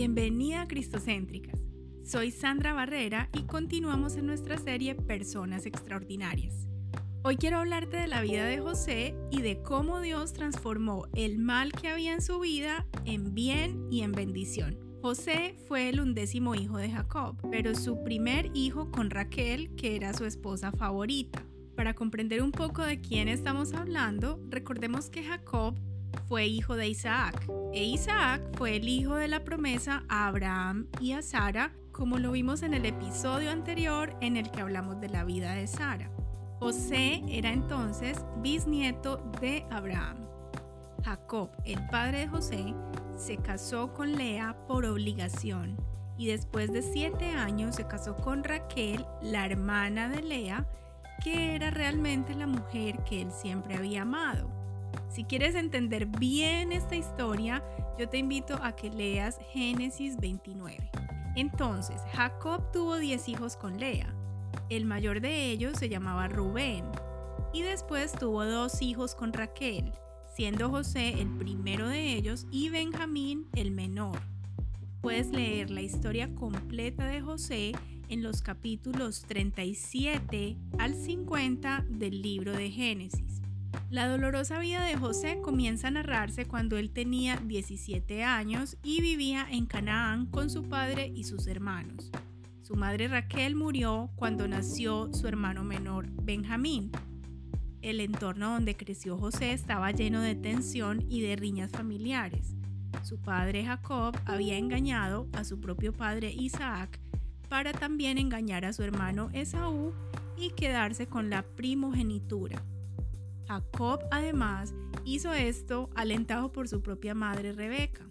Bienvenida a Cristocéntricas. Soy Sandra Barrera y continuamos en nuestra serie Personas Extraordinarias. Hoy quiero hablarte de la vida de José y de cómo Dios transformó el mal que había en su vida en bien y en bendición. José fue el undécimo hijo de Jacob, pero su primer hijo con Raquel, que era su esposa favorita. Para comprender un poco de quién estamos hablando, recordemos que Jacob fue hijo de Isaac, e Isaac fue el hijo de la promesa a Abraham y a Sara, como lo vimos en el episodio anterior en el que hablamos de la vida de Sara. José era entonces bisnieto de Abraham. Jacob, el padre de José, se casó con Lea por obligación y después de siete años se casó con Raquel, la hermana de Lea, que era realmente la mujer que él siempre había amado. Si quieres entender bien esta historia, yo te invito a que leas Génesis 29. Entonces, Jacob tuvo 10 hijos con Lea. El mayor de ellos se llamaba Rubén. Y después tuvo dos hijos con Raquel, siendo José el primero de ellos y Benjamín el menor. Puedes leer la historia completa de José en los capítulos 37 al 50 del libro de Génesis. La dolorosa vida de José comienza a narrarse cuando él tenía 17 años y vivía en Canaán con su padre y sus hermanos. Su madre Raquel murió cuando nació su hermano menor Benjamín. El entorno donde creció José estaba lleno de tensión y de riñas familiares. Su padre Jacob había engañado a su propio padre Isaac para también engañar a su hermano Esaú y quedarse con la primogenitura. Jacob además hizo esto alentado por su propia madre Rebeca.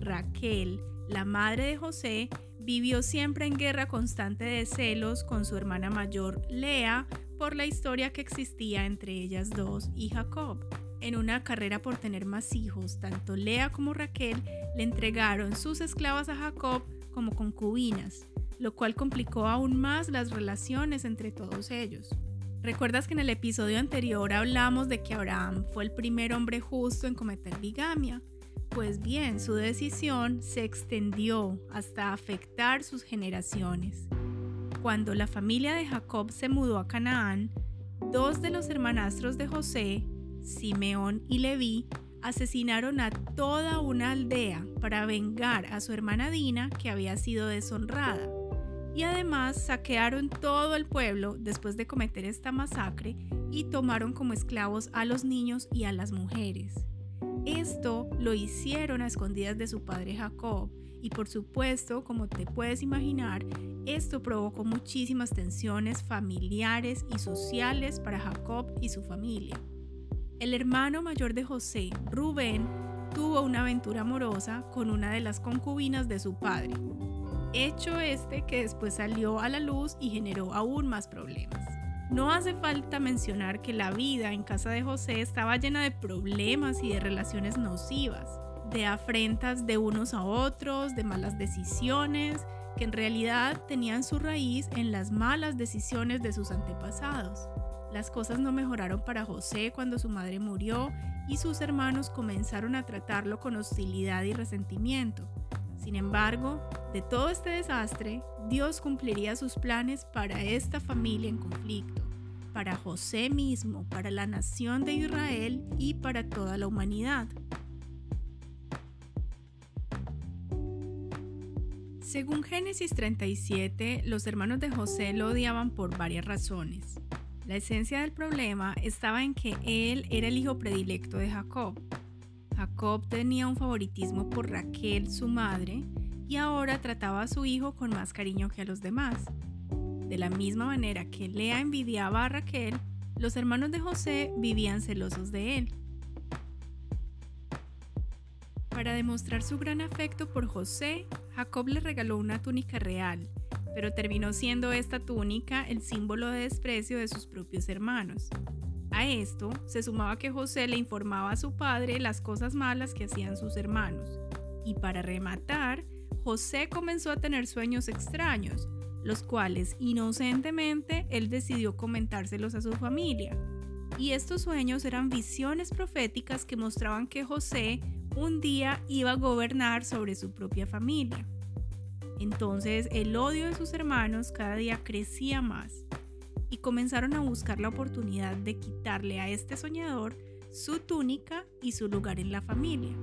Raquel, la madre de José, vivió siempre en guerra constante de celos con su hermana mayor Lea por la historia que existía entre ellas dos y Jacob. En una carrera por tener más hijos, tanto Lea como Raquel le entregaron sus esclavas a Jacob como concubinas, lo cual complicó aún más las relaciones entre todos ellos. ¿Recuerdas que en el episodio anterior hablamos de que Abraham fue el primer hombre justo en cometer bigamia? Pues bien, su decisión se extendió hasta afectar sus generaciones. Cuando la familia de Jacob se mudó a Canaán, dos de los hermanastros de José, Simeón y Leví, asesinaron a toda una aldea para vengar a su hermana Dina que había sido deshonrada y además saquearon todo el pueblo después de cometer esta masacre y tomaron como esclavos a los niños y a las mujeres. Esto lo hicieron a escondidas de su padre Jacob y por supuesto, como te puedes imaginar, esto provocó muchísimas tensiones familiares y sociales para Jacob y su familia. El hermano mayor de José, Rubén, tuvo una aventura amorosa con una de las concubinas de su padre, hecho este que después salió a la luz y generó aún más problemas. No hace falta mencionar que la vida en casa de José estaba llena de problemas y de relaciones nocivas, de afrentas de unos a otros, de malas decisiones, que en realidad tenían su raíz en las malas decisiones de sus antepasados. Las cosas no mejoraron para José cuando su madre murió y sus hermanos comenzaron a tratarlo con hostilidad y resentimiento. Sin embargo, de todo este desastre, Dios cumpliría sus planes para esta familia en conflicto, para José mismo, para la nación de Israel y para toda la humanidad. Según Génesis 37, los hermanos de José lo odiaban por varias razones. La esencia del problema estaba en que él era el hijo predilecto de Jacob, Jacob tenía un favoritismo por Raquel, su madre, y ahora trataba a su hijo con más cariño que a los demás. De la misma manera que Lea envidiaba a Raquel, los hermanos de José vivían celosos de él. Para demostrar su gran afecto por José, Jacob le regaló una túnica real, pero terminó siendo esta túnica el símbolo de desprecio de sus propios hermanos. A esto se sumaba que José le informaba a su padre las cosas malas que hacían sus hermanos. Y para rematar, José comenzó a tener sueños extraños, los cuales inocentemente él decidió comentárselos a su familia. Y estos sueños eran visiones proféticas que mostraban que José, un día iba a gobernar sobre su propia familia. Entonces el odio de sus hermanos cada día crecía más y comenzaron a buscar la oportunidad de quitarle a este soñador su túnica y su lugar en la familia.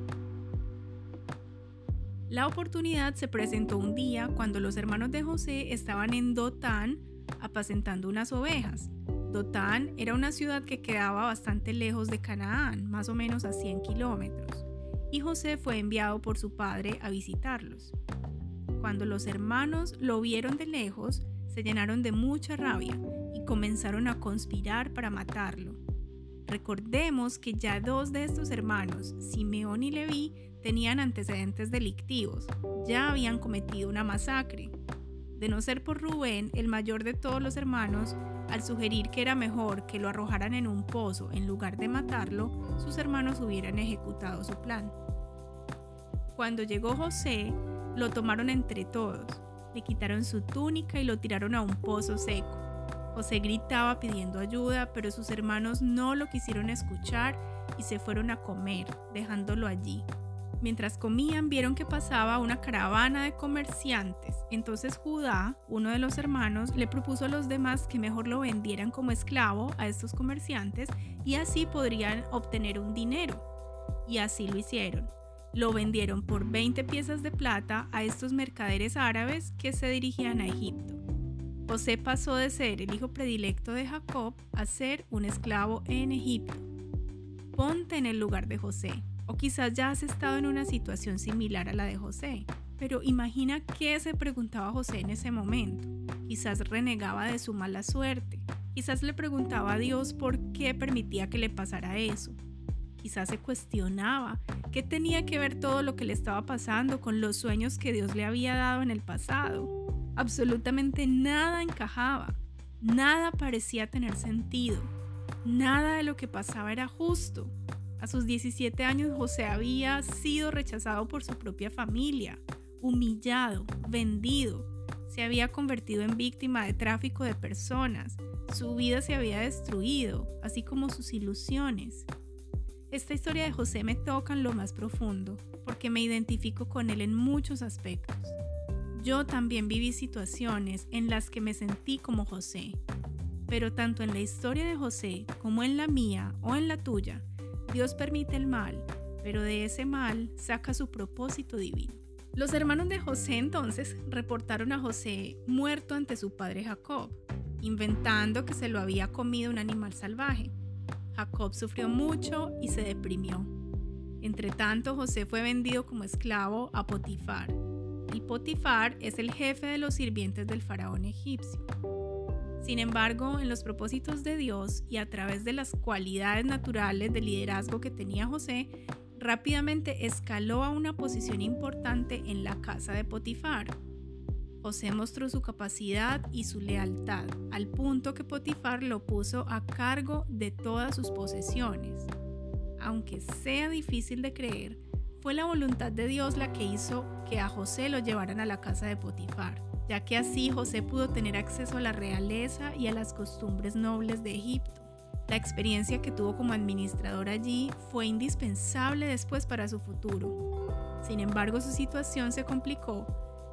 La oportunidad se presentó un día cuando los hermanos de José estaban en Dotán apacentando unas ovejas. Dotán era una ciudad que quedaba bastante lejos de Canaán, más o menos a 100 kilómetros, y José fue enviado por su padre a visitarlos. Cuando los hermanos lo vieron de lejos, se llenaron de mucha rabia comenzaron a conspirar para matarlo. Recordemos que ya dos de estos hermanos, Simeón y Leví, tenían antecedentes delictivos, ya habían cometido una masacre. De no ser por Rubén, el mayor de todos los hermanos, al sugerir que era mejor que lo arrojaran en un pozo en lugar de matarlo, sus hermanos hubieran ejecutado su plan. Cuando llegó José, lo tomaron entre todos, le quitaron su túnica y lo tiraron a un pozo seco. José gritaba pidiendo ayuda, pero sus hermanos no lo quisieron escuchar y se fueron a comer, dejándolo allí. Mientras comían vieron que pasaba una caravana de comerciantes. Entonces Judá, uno de los hermanos, le propuso a los demás que mejor lo vendieran como esclavo a estos comerciantes y así podrían obtener un dinero. Y así lo hicieron. Lo vendieron por 20 piezas de plata a estos mercaderes árabes que se dirigían a Egipto. José pasó de ser el hijo predilecto de Jacob a ser un esclavo en Egipto. Ponte en el lugar de José, o quizás ya has estado en una situación similar a la de José. Pero imagina qué se preguntaba José en ese momento. Quizás renegaba de su mala suerte. Quizás le preguntaba a Dios por qué permitía que le pasara eso. Quizás se cuestionaba qué tenía que ver todo lo que le estaba pasando con los sueños que Dios le había dado en el pasado. Absolutamente nada encajaba. Nada parecía tener sentido. Nada de lo que pasaba era justo. A sus 17 años José había sido rechazado por su propia familia, humillado, vendido, se había convertido en víctima de tráfico de personas, su vida se había destruido, así como sus ilusiones. Esta historia de José me toca en lo más profundo, porque me identifico con él en muchos aspectos. Yo también viví situaciones en las que me sentí como José, pero tanto en la historia de José como en la mía o en la tuya, Dios permite el mal, pero de ese mal saca su propósito divino. Los hermanos de José entonces reportaron a José muerto ante su padre Jacob, inventando que se lo había comido un animal salvaje. Jacob sufrió mucho y se deprimió. Entre tanto, José fue vendido como esclavo a Potifar. Y Potifar es el jefe de los sirvientes del faraón egipcio. Sin embargo, en los propósitos de Dios y a través de las cualidades naturales de liderazgo que tenía José, rápidamente escaló a una posición importante en la casa de Potifar. José mostró su capacidad y su lealtad, al punto que Potifar lo puso a cargo de todas sus posesiones. Aunque sea difícil de creer, fue la voluntad de Dios la que hizo que a José lo llevaran a la casa de Potifar ya que así José pudo tener acceso a la realeza y a las costumbres nobles de Egipto. La experiencia que tuvo como administrador allí fue indispensable después para su futuro. Sin embargo, su situación se complicó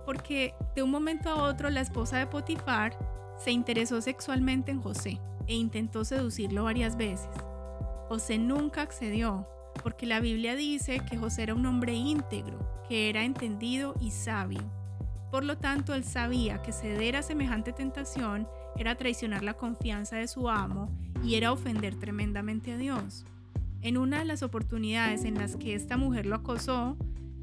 porque de un momento a otro la esposa de Potifar se interesó sexualmente en José e intentó seducirlo varias veces. José nunca accedió porque la Biblia dice que José era un hombre íntegro, que era entendido y sabio por lo tanto, él sabía que ceder a semejante tentación era traicionar la confianza de su amo y era ofender tremendamente a Dios. En una de las oportunidades en las que esta mujer lo acosó,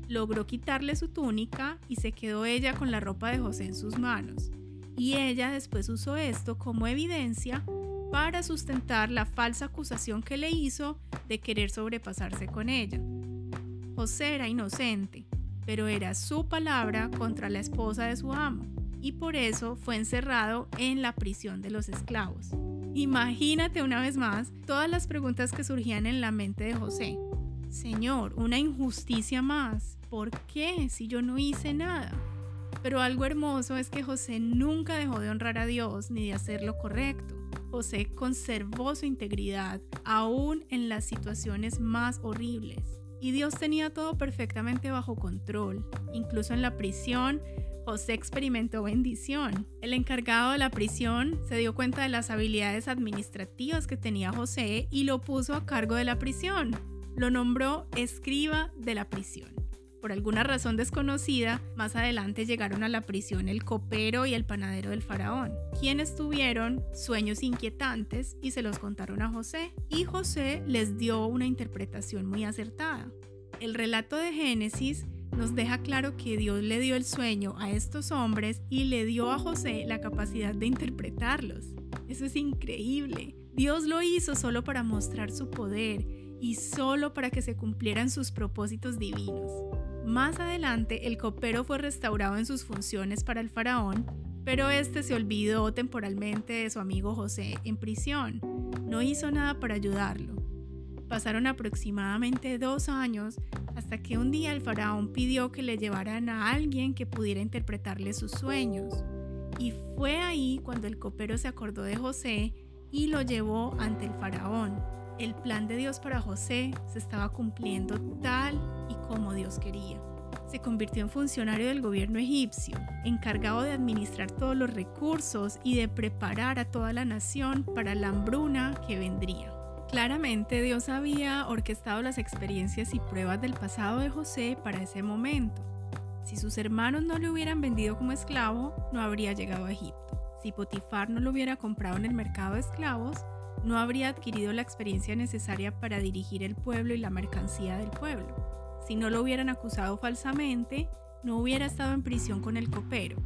logró quitarle su túnica y se quedó ella con la ropa de José en sus manos. Y ella después usó esto como evidencia para sustentar la falsa acusación que le hizo de querer sobrepasarse con ella. José era inocente, pero era su palabra contra la esposa de su amo, y por eso fue encerrado en la prisión de los esclavos. Imagínate una vez más todas las preguntas que surgían en la mente de José. Señor, una injusticia más. ¿Por qué si yo no hice nada? Pero algo hermoso es que José nunca dejó de honrar a Dios ni de hacer lo correcto. José conservó su integridad aún en las situaciones más horribles. y Dios tenía todo perfectamente bajo control. Incluso en la prisión, José experimentó bendición. El encargado de la prisión se dio cuenta de las habilidades administrativas que tenía José y lo puso a cargo de la prisión. Lo nombró escriba de la prisión. Por alguna razón desconocida, más adelante llegaron a la prisión el copero y el panadero del faraón, quienes tuvieron sueños inquietantes y se los contaron a José, y José les dio una interpretación muy acertada. El relato de Génesis nos deja claro que Dios le dio el sueño a estos hombres y le dio a José la capacidad de interpretarlos. Eso es increíble. Dios lo hizo solo para mostrar su poder y solo para que se cumplieran sus propósitos divinos. Más adelante, el copero fue restaurado en sus funciones para el faraón, pero este se olvidó temporalmente de su amigo José en prisión. No hizo nada para ayudarlo. Pasaron aproximadamente dos años hasta que un día el faraón pidió que le llevaran a alguien que pudiera interpretarle sus sueños. Y fue ahí cuando el copero se acordó de José y lo llevó ante el faraón. El plan de Dios para José se estaba cumpliendo tal y como Dios quería. Se convirtió en funcionario del gobierno egipcio, encargado de administrar todos los recursos y de preparar a toda la nación para la hambruna que vendría. Claramente Dios había orquestado las experiencias y pruebas del pasado de José para ese momento. Si sus hermanos no le hubieran vendido como esclavo, no habría llegado a Egipto. Si Potifar no lo hubiera comprado en el mercado de esclavos, no habría adquirido la experiencia necesaria para dirigir el pueblo y la mercancía del pueblo. Si no lo hubieran acusado falsamente, no hubiera estado en prisión con el copero.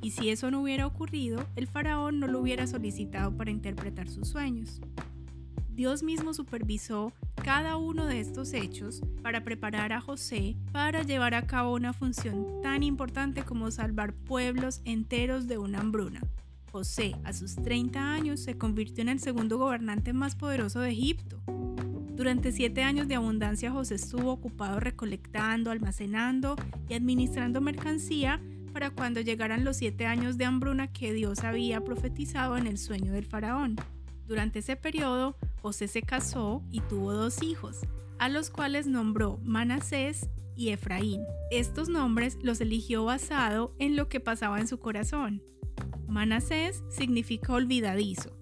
Y si eso no hubiera ocurrido, el faraón no lo hubiera solicitado para interpretar sus sueños. Dios mismo supervisó cada uno de estos hechos para preparar a José para llevar a cabo una función tan importante como salvar pueblos enteros de una hambruna. José, a sus 30 años, se convirtió en el segundo gobernante más poderoso de Egipto. Durante siete años de abundancia, José estuvo ocupado recolectando, almacenando y administrando mercancía para cuando llegaran los siete años de hambruna que Dios había profetizado en el sueño del faraón. Durante ese periodo, José se casó y tuvo dos hijos, a los cuales nombró Manasés y Efraín. Estos nombres los eligió basado en lo que pasaba en su corazón. Manasés significa olvidadizo,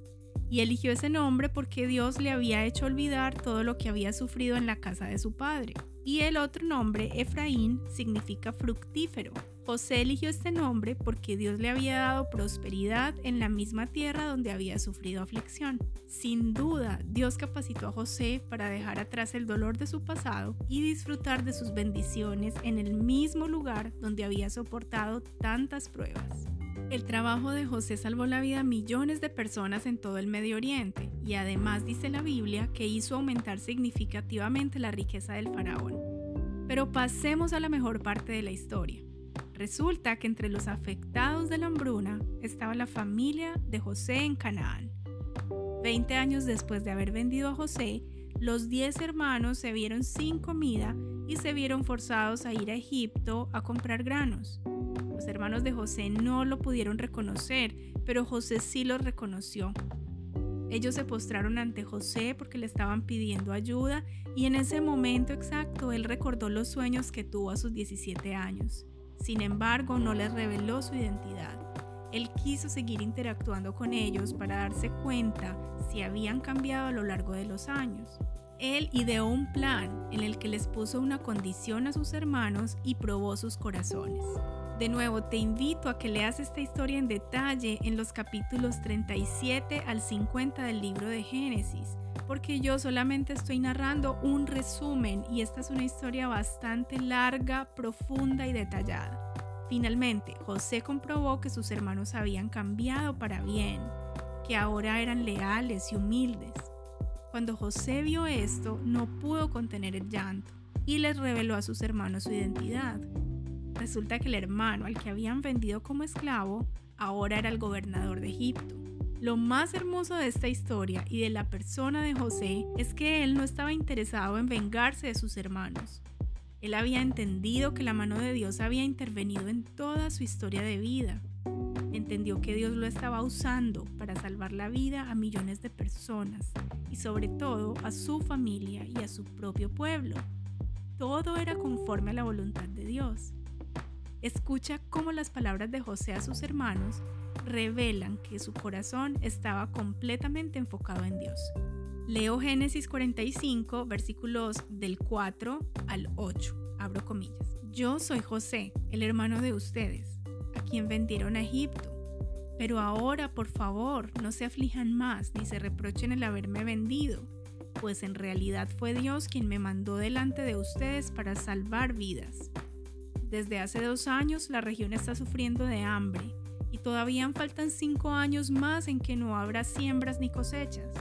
y eligió ese nombre porque Dios le había hecho olvidar todo lo que había sufrido en la casa de su padre. Y el otro nombre, Efraín, significa fructífero. José eligió este nombre porque Dios le había dado prosperidad en la misma tierra donde había sufrido aflicción. Sin duda, Dios capacitó a José para dejar atrás el dolor de su pasado y disfrutar de sus bendiciones en el mismo lugar donde había soportado tantas pruebas. El trabajo de José salvó la vida a millones de personas en todo el Medio Oriente y además dice la Biblia que hizo aumentar significativamente la riqueza del faraón. Pero pasemos a la mejor parte de la historia. Resulta que entre los afectados de la hambruna estaba la familia de José en Canaán. Veinte años después de haber vendido a José, los diez hermanos se vieron sin comida y se vieron forzados a ir a Egipto a comprar granos. Los hermanos de José no lo pudieron reconocer, pero José sí lo reconoció. Ellos se postraron ante José porque le estaban pidiendo ayuda y en ese momento exacto él recordó los sueños que tuvo a sus 17 años. Sin embargo, no les reveló su identidad. Él quiso seguir interactuando con ellos para darse cuenta si habían cambiado a lo largo de los años. Él ideó un plan en el que les puso una condición a sus hermanos y probó sus corazones. De nuevo, te invito a que leas esta historia en detalle en los capítulos 37 al 50 del libro de Génesis, porque yo solamente estoy narrando un resumen y esta es una historia bastante larga, profunda y detallada. Finalmente, José comprobó que sus hermanos habían cambiado para bien, que ahora eran leales y humildes. Cuando José vio esto, no pudo contener el llanto y les reveló a sus hermanos su identidad. Resulta que el hermano al que habían vendido como esclavo ahora era el gobernador de Egipto. Lo más hermoso de esta historia y de la persona de José es que él no estaba interesado en vengarse de sus hermanos. Él había entendido que la mano de Dios había intervenido en toda su historia de vida. Entendió que Dios lo estaba usando para salvar la vida a millones de personas y sobre todo a su familia y a su propio pueblo. todo era conforme a la voluntad de Dios. Escucha cómo las palabras de José a sus hermanos revelan que su corazón estaba completamente enfocado en Dios. Leo Génesis 45, versículos del 4 al 8. Abro comillas. Yo soy José, el hermano de ustedes, a quien vendieron a Egipto. Pero ahora, por favor, no se aflijan más ni se reprochen el haberme vendido, pues en realidad fue Dios quien me mandó delante de ustedes para salvar vidas. Desde hace dos años la región está sufriendo de hambre y todavía faltan cinco años más en que no habrá siembras ni cosechas.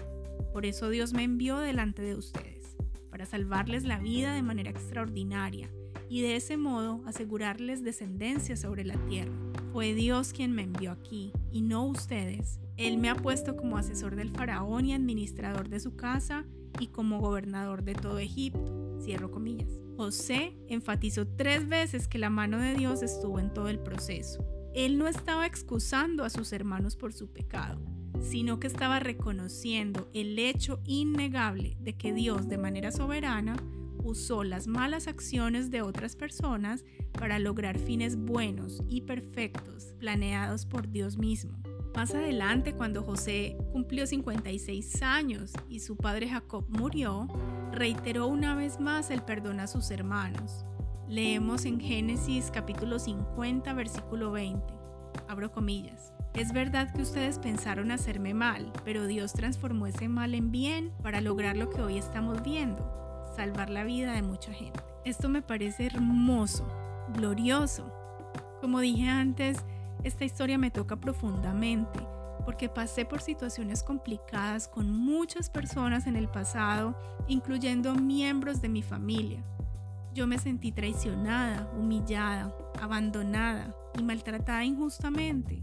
Por eso Dios me envió delante de ustedes, para salvarles la vida de manera extraordinaria y de ese modo asegurarles descendencia sobre la tierra. Fue Dios quien me envió aquí y no ustedes. Él me ha puesto como asesor del faraón y administrador de su casa y como gobernador de todo Egipto. Cierro comillas. José enfatizó tres veces que la mano de Dios estuvo en todo el proceso. Él no estaba excusando a sus hermanos por su pecado, sino que estaba reconociendo el hecho innegable de que Dios de manera soberana usó las malas acciones de otras personas para lograr fines buenos y perfectos planeados por Dios mismo. Más adelante, cuando José cumplió 56 años y su padre Jacob murió, reiteró una vez más el perdón a sus hermanos. Leemos en Génesis capítulo 50, versículo 20. Abro comillas. Es verdad que ustedes pensaron hacerme mal, pero Dios transformó ese mal en bien para lograr lo que hoy estamos viendo, salvar la vida de mucha gente. Esto me parece hermoso, glorioso. Como dije antes, esta historia me toca profundamente porque pasé por situaciones complicadas con muchas personas en el pasado, incluyendo miembros de mi familia. Yo me sentí traicionada, humillada, abandonada y maltratada injustamente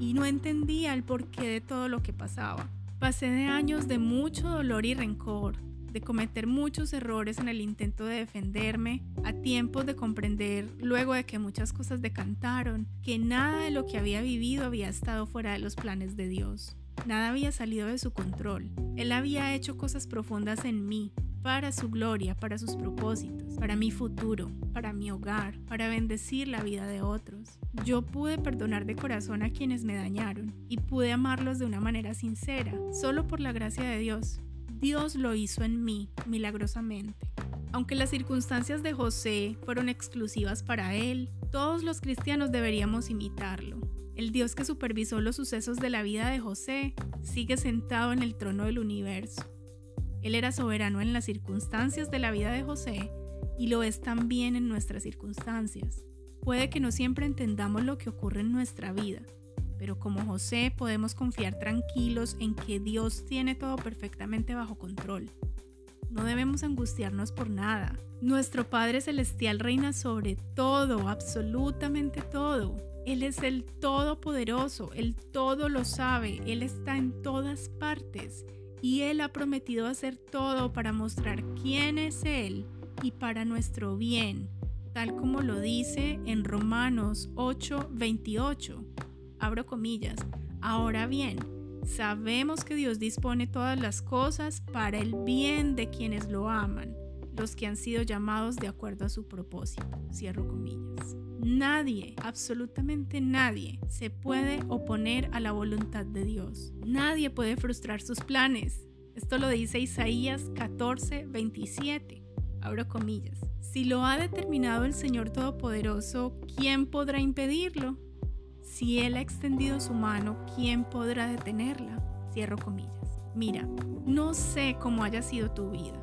y no entendía el porqué de todo lo que pasaba. Pasé de años de mucho dolor y rencor, de cometer muchos errores en el intento de defenderme, a tiempos de comprender, luego de que muchas cosas decantaron, que nada de lo que había vivido había estado fuera de los planes de Dios. Nada había salido de su control. Él había hecho cosas profundas en mí, para su gloria, para sus propósitos, para mi futuro, para mi hogar, para bendecir la vida de otros. Yo pude perdonar de corazón a quienes me dañaron y pude amarlos de una manera sincera, solo por la gracia de Dios. Dios lo hizo en mí milagrosamente. Aunque las circunstancias de José fueron exclusivas para él, todos los cristianos deberíamos imitarlo. El Dios que supervisó los sucesos de la vida de José sigue sentado en el trono del universo. Él era soberano en las circunstancias de la vida de José y lo es también en nuestras circunstancias. Puede que no siempre entendamos lo que ocurre en nuestra vida, pero como José podemos confiar tranquilos en que Dios tiene todo perfectamente bajo control. No debemos angustiarnos por nada. Nuestro Padre Celestial reina sobre todo, absolutamente todo. Él es el Todopoderoso, Él todo lo sabe, Él está en todas partes y Él ha prometido hacer todo para mostrar quién es Él y para nuestro bien, tal como lo dice en Romanos 8:28 abro comillas. Ahora bien, sabemos que Dios dispone todas las cosas para el bien de quienes lo aman, los que han sido llamados de acuerdo a su propósito. Cierro comillas. Nadie, absolutamente nadie, se puede oponer a la voluntad de Dios. Nadie puede frustrar sus planes. Esto lo dice Isaías 14, 27. Abro comillas. Si lo ha determinado el Señor Todopoderoso, ¿quién podrá impedirlo? Si Él ha extendido su mano, ¿quién podrá detenerla? Cierro comillas. Mira, no sé cómo haya sido tu vida.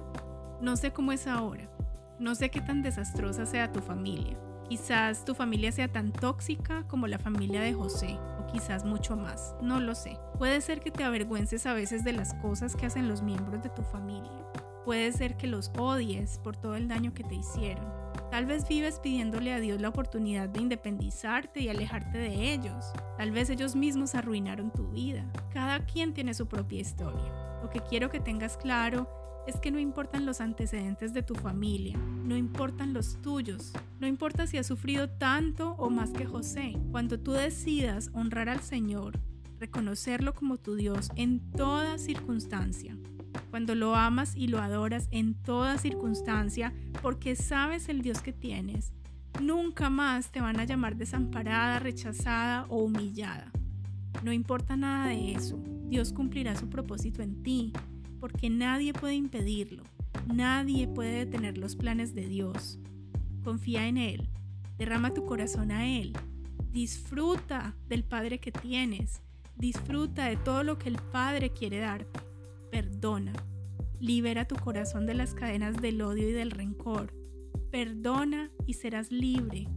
No sé cómo es ahora. No sé qué tan desastrosa sea tu familia. Quizás tu familia sea tan tóxica como la familia de José, o quizás mucho más. No lo sé. Puede ser que te avergüences a veces de las cosas que hacen los miembros de tu familia. Puede ser que los odies por todo el daño que te hicieron. Tal vez vives pidiéndole a Dios la oportunidad de independizarte y alejarte de ellos. Tal vez ellos mismos arruinaron tu vida. Cada quien tiene su propia historia. Lo que quiero que tengas claro es que no importan los antecedentes de tu familia, no importan los tuyos, no importa si has sufrido tanto o más que José. Cuando tú decidas honrar al Señor, reconocerlo como tu Dios en toda circunstancia, cuando lo amas y lo adoras en toda circunstancia porque sabes el Dios que tienes, nunca más te van a llamar desamparada, rechazada o humillada. No importa nada de eso, Dios cumplirá su propósito en ti, porque nadie puede impedirlo, nadie puede detener los planes de Dios. Confía en Él, derrama tu corazón a Él, disfruta del Padre que tienes, disfruta de todo lo que el Padre quiere darte, perdona, libera tu corazón de las cadenas del odio y del rencor, perdona y serás libre.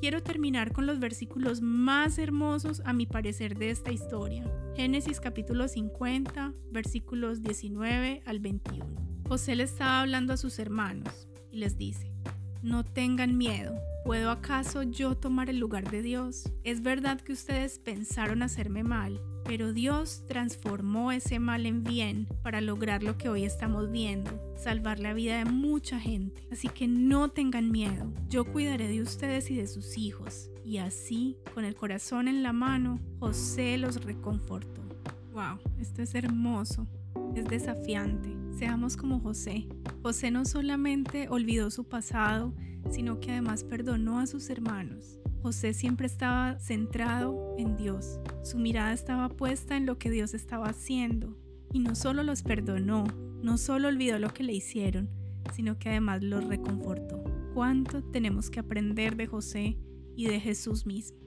Quiero terminar con los versículos más hermosos a mi parecer de esta historia. Génesis capítulo 50, versículos 19 al 21. José le estaba hablando a sus hermanos y les dice, no tengan miedo, ¿puedo acaso yo tomar el lugar de Dios? Es verdad que ustedes pensaron hacerme mal, pero Dios transformó ese mal en bien para lograr lo que hoy estamos viendo, salvar la vida de mucha gente. Así que no tengan miedo, yo cuidaré de ustedes y de sus hijos. Y así, con el corazón en la mano, José los reconfortó. ¡Wow! Esto es hermoso, es desafiante. Seamos como José. José no solamente olvidó su pasado, sino que además perdonó a sus hermanos. José siempre estaba centrado en Dios. Su mirada estaba puesta en lo que Dios estaba haciendo. Y no solo los perdonó, no solo olvidó lo que le hicieron, sino que además los reconfortó. ¿Cuánto tenemos que aprender de José y de Jesús mismo?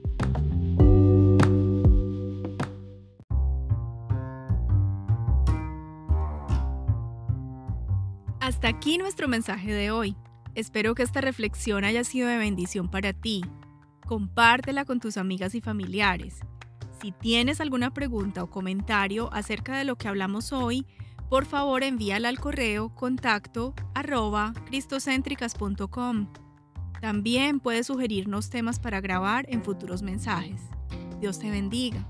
Hasta aquí nuestro mensaje de hoy. Espero que esta reflexión haya sido de bendición para ti compártela con tus amigas y familiares. Si tienes alguna pregunta o comentario acerca de lo que hablamos hoy, por favor envíala al correo contacto arroba. También puedes sugerirnos temas para grabar en futuros mensajes. Dios te bendiga.